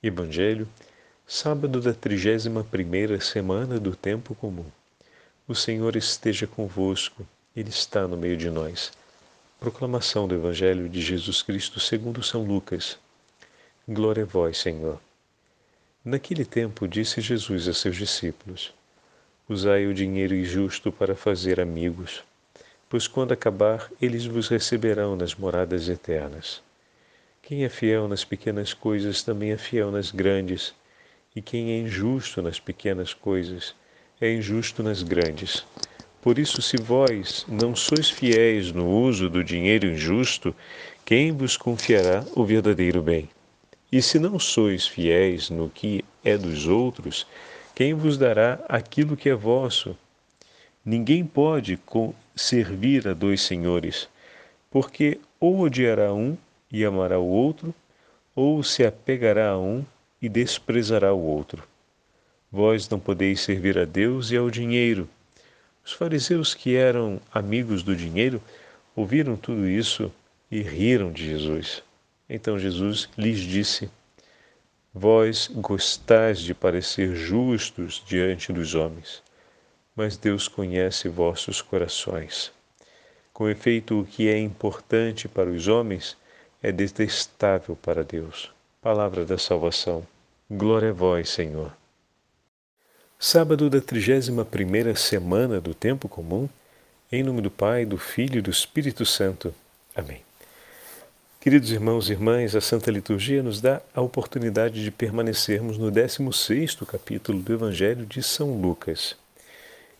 Evangelho, sábado da trigésima primeira semana do tempo comum. O Senhor esteja convosco, Ele está no meio de nós. Proclamação do Evangelho de Jesus Cristo segundo São Lucas. Glória a vós, Senhor. Naquele tempo disse Jesus a seus discípulos: Usai o dinheiro injusto para fazer amigos, pois quando acabar, eles vos receberão nas moradas eternas. Quem é fiel nas pequenas coisas também é fiel nas grandes, e quem é injusto nas pequenas coisas é injusto nas grandes. Por isso, se vós não sois fiéis no uso do dinheiro injusto, quem vos confiará o verdadeiro bem? E se não sois fiéis no que é dos outros, quem vos dará aquilo que é vosso? Ninguém pode servir a dois senhores, porque ou odiará um e amará o outro, ou se apegará a um e desprezará o outro. Vós não podeis servir a Deus e ao dinheiro. Os fariseus que eram amigos do dinheiro ouviram tudo isso e riram de Jesus. Então Jesus lhes disse: Vós gostais de parecer justos diante dos homens, mas Deus conhece vossos corações. Com efeito, o que é importante para os homens é detestável para Deus. Palavra da salvação. Glória a vós, Senhor. Sábado da 31 primeira semana do tempo comum, em nome do Pai, do Filho e do Espírito Santo. Amém. Queridos irmãos e irmãs, a Santa Liturgia nos dá a oportunidade de permanecermos no 16º capítulo do Evangelho de São Lucas.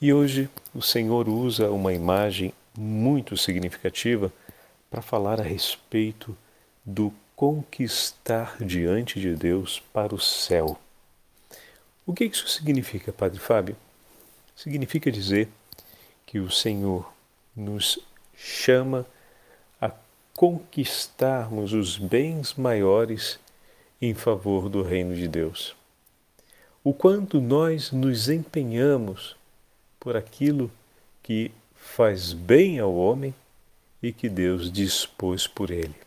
E hoje o Senhor usa uma imagem muito significativa para falar a respeito do conquistar diante de Deus para o céu. O que isso significa, Padre Fábio? Significa dizer que o Senhor nos chama a conquistarmos os bens maiores em favor do reino de Deus. O quanto nós nos empenhamos por aquilo que faz bem ao homem e que Deus dispôs por ele.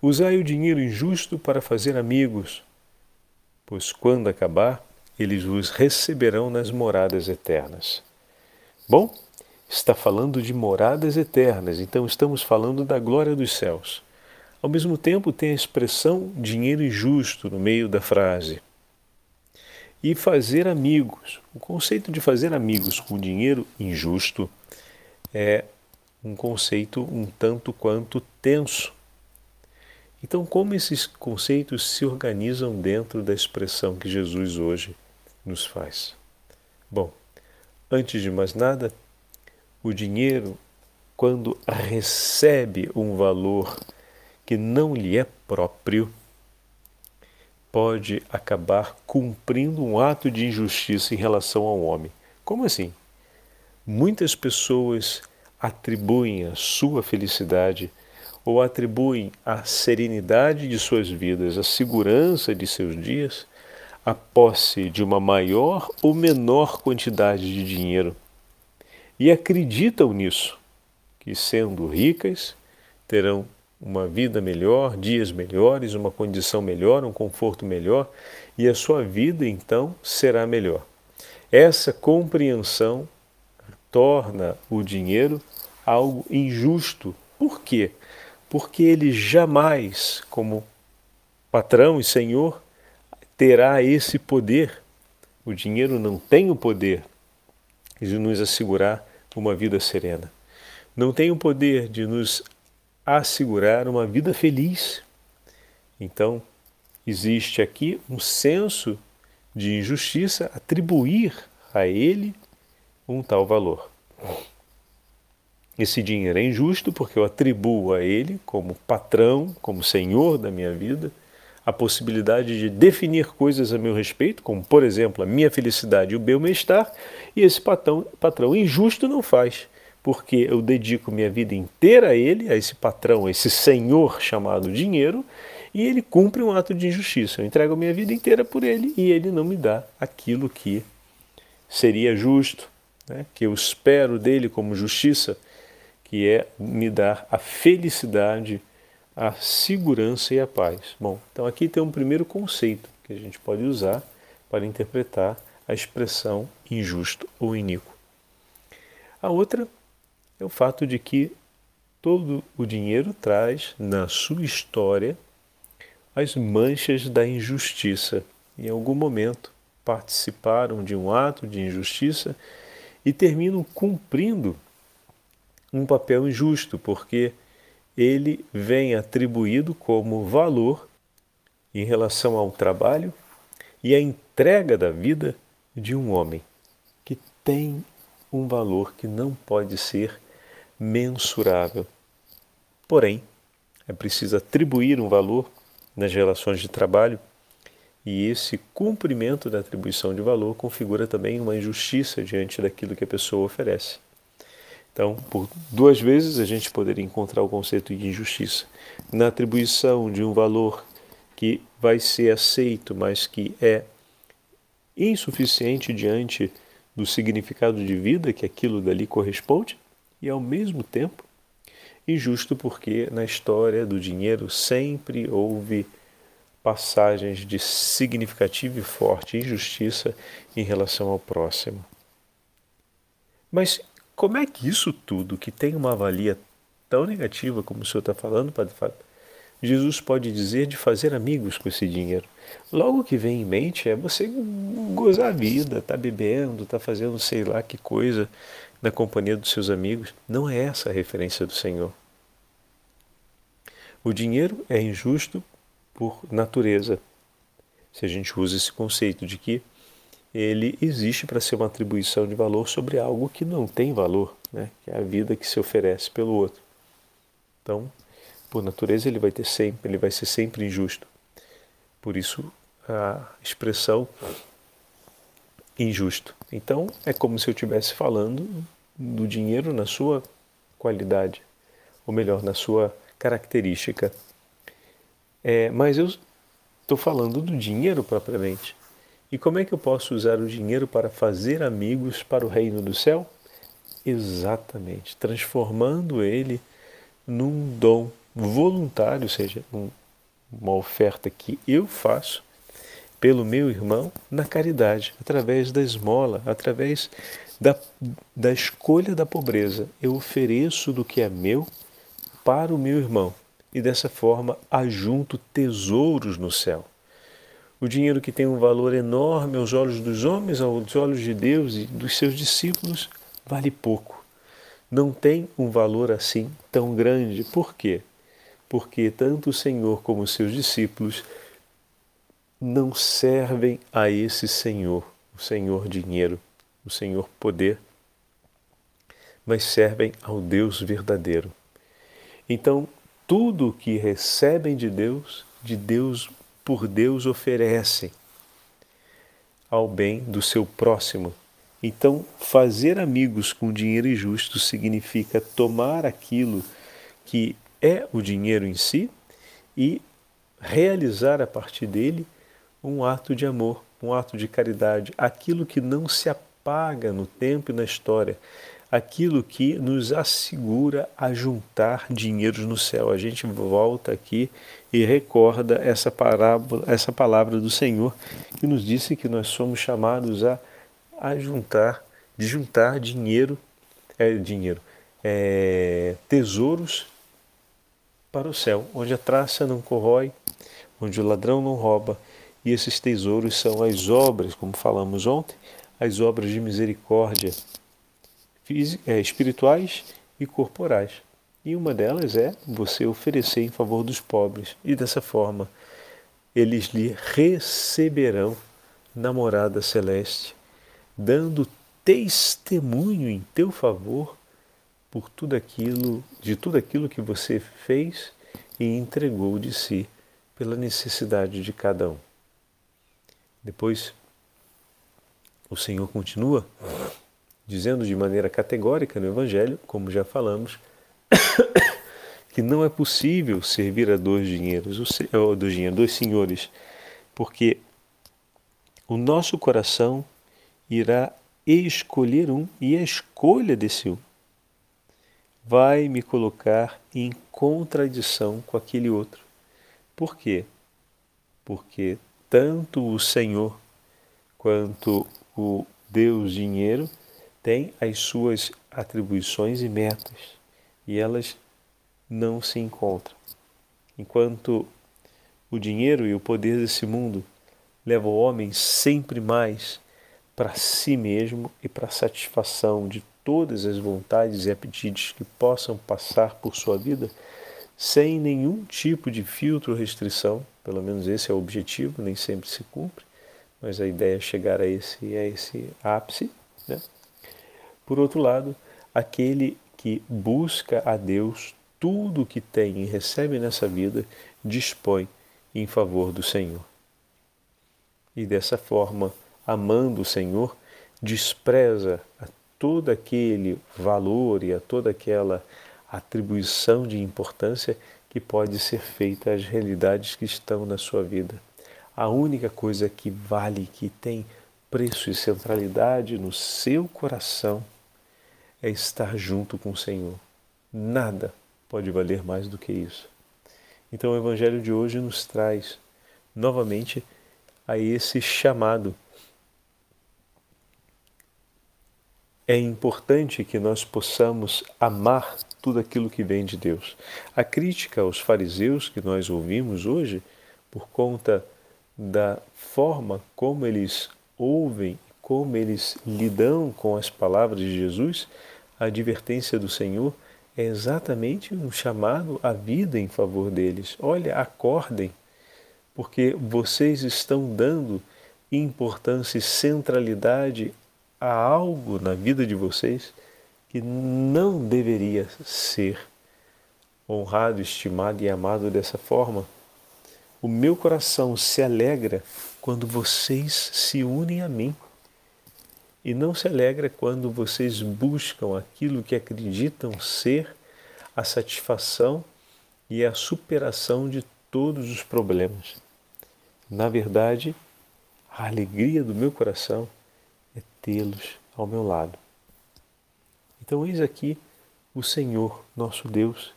Usai o dinheiro injusto para fazer amigos, pois quando acabar, eles vos receberão nas moradas eternas. Bom, está falando de moradas eternas, então estamos falando da glória dos céus. Ao mesmo tempo, tem a expressão dinheiro injusto no meio da frase. E fazer amigos. O conceito de fazer amigos com dinheiro injusto é um conceito um tanto quanto tenso. Então, como esses conceitos se organizam dentro da expressão que Jesus hoje nos faz? Bom, antes de mais nada, o dinheiro, quando recebe um valor que não lhe é próprio, pode acabar cumprindo um ato de injustiça em relação ao homem. Como assim? Muitas pessoas atribuem a sua felicidade ou atribuem a serenidade de suas vidas, a segurança de seus dias, a posse de uma maior ou menor quantidade de dinheiro. E acreditam nisso, que sendo ricas, terão uma vida melhor, dias melhores, uma condição melhor, um conforto melhor, e a sua vida então será melhor. Essa compreensão torna o dinheiro algo injusto. Por quê? Porque ele jamais, como patrão e senhor, terá esse poder. O dinheiro não tem o poder de nos assegurar uma vida serena. Não tem o poder de nos assegurar uma vida feliz. Então, existe aqui um senso de injustiça atribuir a ele um tal valor. Esse dinheiro é injusto porque eu atribuo a ele, como patrão, como senhor da minha vida, a possibilidade de definir coisas a meu respeito, como, por exemplo, a minha felicidade e o meu bem-estar, e esse patrão, patrão injusto não faz, porque eu dedico minha vida inteira a ele, a esse patrão, a esse senhor chamado dinheiro, e ele cumpre um ato de injustiça. Eu entrego minha vida inteira por ele e ele não me dá aquilo que seria justo, né, que eu espero dele como justiça, que é me dar a felicidade, a segurança e a paz. Bom, então aqui tem um primeiro conceito que a gente pode usar para interpretar a expressão injusto ou iníquo. A outra é o fato de que todo o dinheiro traz na sua história as manchas da injustiça. Em algum momento participaram de um ato de injustiça e terminam cumprindo um papel injusto, porque ele vem atribuído como valor em relação ao trabalho e à entrega da vida de um homem que tem um valor que não pode ser mensurável. Porém, é preciso atribuir um valor nas relações de trabalho e esse cumprimento da atribuição de valor configura também uma injustiça diante daquilo que a pessoa oferece. Então, por duas vezes a gente poderia encontrar o conceito de injustiça. Na atribuição de um valor que vai ser aceito, mas que é insuficiente diante do significado de vida que aquilo dali corresponde, e ao mesmo tempo injusto porque na história do dinheiro sempre houve passagens de significativa e forte injustiça em relação ao próximo. Mas como é que isso tudo, que tem uma avalia tão negativa como o senhor está falando, Padre Fábio, Jesus pode dizer de fazer amigos com esse dinheiro? Logo que vem em mente é você gozar a vida, tá bebendo, tá fazendo sei lá que coisa na companhia dos seus amigos. Não é essa a referência do Senhor. O dinheiro é injusto por natureza. Se a gente usa esse conceito de que ele existe para ser uma atribuição de valor sobre algo que não tem valor, né? que é a vida que se oferece pelo outro. Então, por natureza, ele vai ter sempre, ele vai ser sempre injusto. Por isso, a expressão injusto. Então, é como se eu estivesse falando do dinheiro na sua qualidade, ou melhor, na sua característica. É, mas eu estou falando do dinheiro propriamente. E como é que eu posso usar o dinheiro para fazer amigos para o reino do céu? Exatamente, transformando ele num dom voluntário, ou seja, um, uma oferta que eu faço pelo meu irmão na caridade, através da esmola, através da, da escolha da pobreza. Eu ofereço do que é meu para o meu irmão e dessa forma ajunto tesouros no céu. O dinheiro que tem um valor enorme aos olhos dos homens, aos olhos de Deus e dos seus discípulos, vale pouco. Não tem um valor assim tão grande. Por quê? Porque tanto o Senhor como os seus discípulos não servem a esse Senhor, o Senhor dinheiro, o Senhor poder, mas servem ao Deus verdadeiro. Então, tudo que recebem de Deus, de Deus por Deus oferecem ao bem do seu próximo. Então, fazer amigos com dinheiro injusto significa tomar aquilo que é o dinheiro em si e realizar a partir dele um ato de amor, um ato de caridade, aquilo que não se apaga no tempo e na história, aquilo que nos assegura a juntar dinheiros no céu. A gente volta aqui e recorda essa parábola, essa palavra do Senhor que nos disse que nós somos chamados a, a juntar, de juntar dinheiro, é, dinheiro, é, tesouros para o céu, onde a traça não corrói, onde o ladrão não rouba. E esses tesouros são as obras, como falamos ontem, as obras de misericórdia espirituais e corporais. E uma delas é você oferecer em favor dos pobres. E dessa forma, eles lhe receberão na morada celeste, dando testemunho em teu favor por tudo aquilo, de tudo aquilo que você fez e entregou de si pela necessidade de cada um. Depois, o Senhor continua dizendo de maneira categórica no Evangelho, como já falamos, que não é possível servir a dois dinheiros, ou dois, dinheiros, dois senhores, porque o nosso coração irá escolher um e a escolha desse um vai me colocar em contradição com aquele outro. Por quê? Porque tanto o Senhor quanto o Deus dinheiro têm as suas atribuições e metas e elas não se encontram. Enquanto o dinheiro e o poder desse mundo levam o homem sempre mais para si mesmo e para a satisfação de todas as vontades e apetites que possam passar por sua vida, sem nenhum tipo de filtro ou restrição, pelo menos esse é o objetivo, nem sempre se cumpre, mas a ideia é chegar a esse, a esse ápice. Né? Por outro lado, aquele que busca a Deus tudo o que tem e recebe nessa vida, dispõe em favor do Senhor. E dessa forma, amando o Senhor, despreza a todo aquele valor e a toda aquela atribuição de importância que pode ser feita às realidades que estão na sua vida. A única coisa que vale, que tem preço e centralidade no seu coração é estar junto com o Senhor. Nada pode valer mais do que isso. Então o Evangelho de hoje nos traz novamente a esse chamado é importante que nós possamos amar tudo aquilo que vem de Deus. A crítica aos fariseus que nós ouvimos hoje, por conta da forma como eles ouvem, como eles lidam com as palavras de Jesus, a advertência do Senhor é exatamente um chamado à vida em favor deles. Olha, acordem, porque vocês estão dando importância e centralidade há algo na vida de vocês que não deveria ser honrado, estimado e amado dessa forma. O meu coração se alegra quando vocês se unem a mim e não se alegra quando vocês buscam aquilo que acreditam ser a satisfação e a superação de todos os problemas. Na verdade, a alegria do meu coração é tê-los ao meu lado. Então, eis aqui o Senhor, nosso Deus,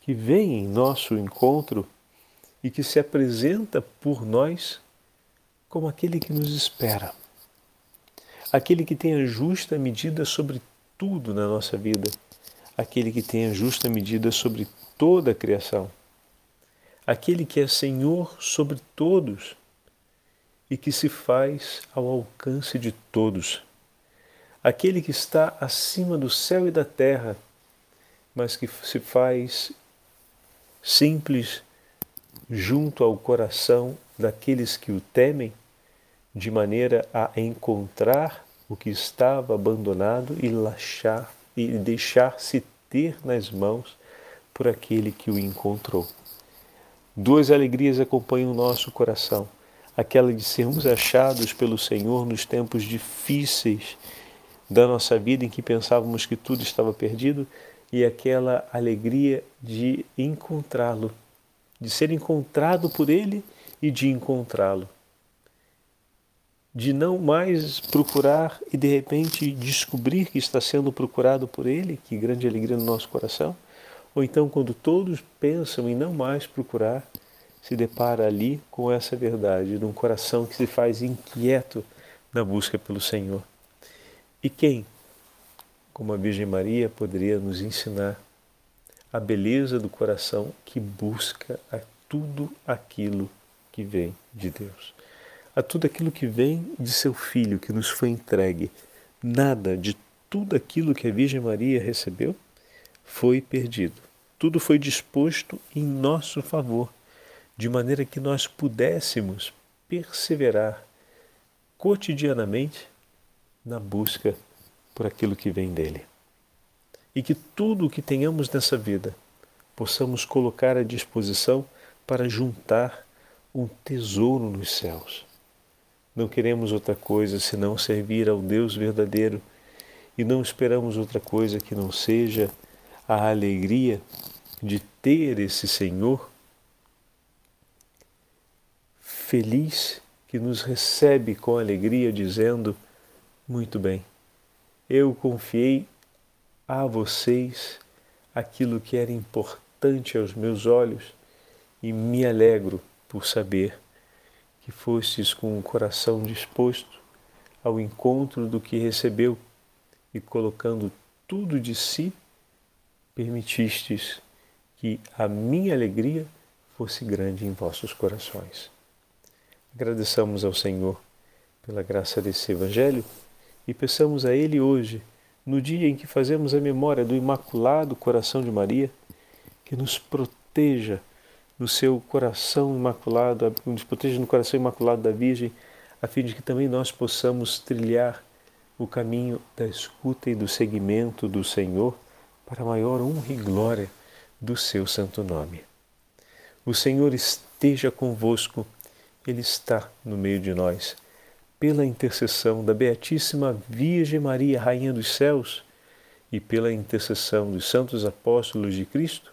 que vem em nosso encontro e que se apresenta por nós como aquele que nos espera, aquele que tem a justa medida sobre tudo na nossa vida, aquele que tem a justa medida sobre toda a criação, aquele que é Senhor sobre todos e que se faz ao alcance de todos. Aquele que está acima do céu e da terra, mas que se faz simples junto ao coração daqueles que o temem, de maneira a encontrar o que estava abandonado e lachar e deixar-se ter nas mãos por aquele que o encontrou. Duas alegrias acompanham o nosso coração aquela de sermos achados pelo Senhor nos tempos difíceis da nossa vida em que pensávamos que tudo estava perdido e aquela alegria de encontrá-lo, de ser encontrado por Ele e de encontrá-lo. De não mais procurar e de repente descobrir que está sendo procurado por Ele, que grande alegria no nosso coração. Ou então, quando todos pensam em não mais procurar, se depara ali com essa verdade, num coração que se faz inquieto na busca pelo Senhor. E quem, como a Virgem Maria, poderia nos ensinar a beleza do coração que busca a tudo aquilo que vem de Deus, a tudo aquilo que vem de seu Filho que nos foi entregue. Nada de tudo aquilo que a Virgem Maria recebeu foi perdido. Tudo foi disposto em nosso favor de maneira que nós pudéssemos perseverar cotidianamente na busca por aquilo que vem dele. E que tudo o que tenhamos nessa vida possamos colocar à disposição para juntar um tesouro nos céus. Não queremos outra coisa senão servir ao Deus verdadeiro. E não esperamos outra coisa que não seja a alegria de ter esse Senhor feliz que nos recebe com alegria, dizendo: Muito bem, eu confiei a vocês aquilo que era importante aos meus olhos e me alegro por saber que fostes com o coração disposto ao encontro do que recebeu e colocando tudo de si, permitistes que a minha alegria fosse grande em vossos corações. Agradeçamos ao Senhor pela graça desse Evangelho e peçamos a Ele hoje, no dia em que fazemos a memória do Imaculado Coração de Maria, que nos proteja no seu coração imaculado, nos proteja no coração imaculado da Virgem, a fim de que também nós possamos trilhar o caminho da escuta e do seguimento do Senhor para maior honra e glória do seu santo nome. O Senhor esteja convosco, Ele está no meio de nós. Pela intercessão da Beatíssima Virgem Maria, Rainha dos Céus, e pela intercessão dos santos apóstolos de Cristo,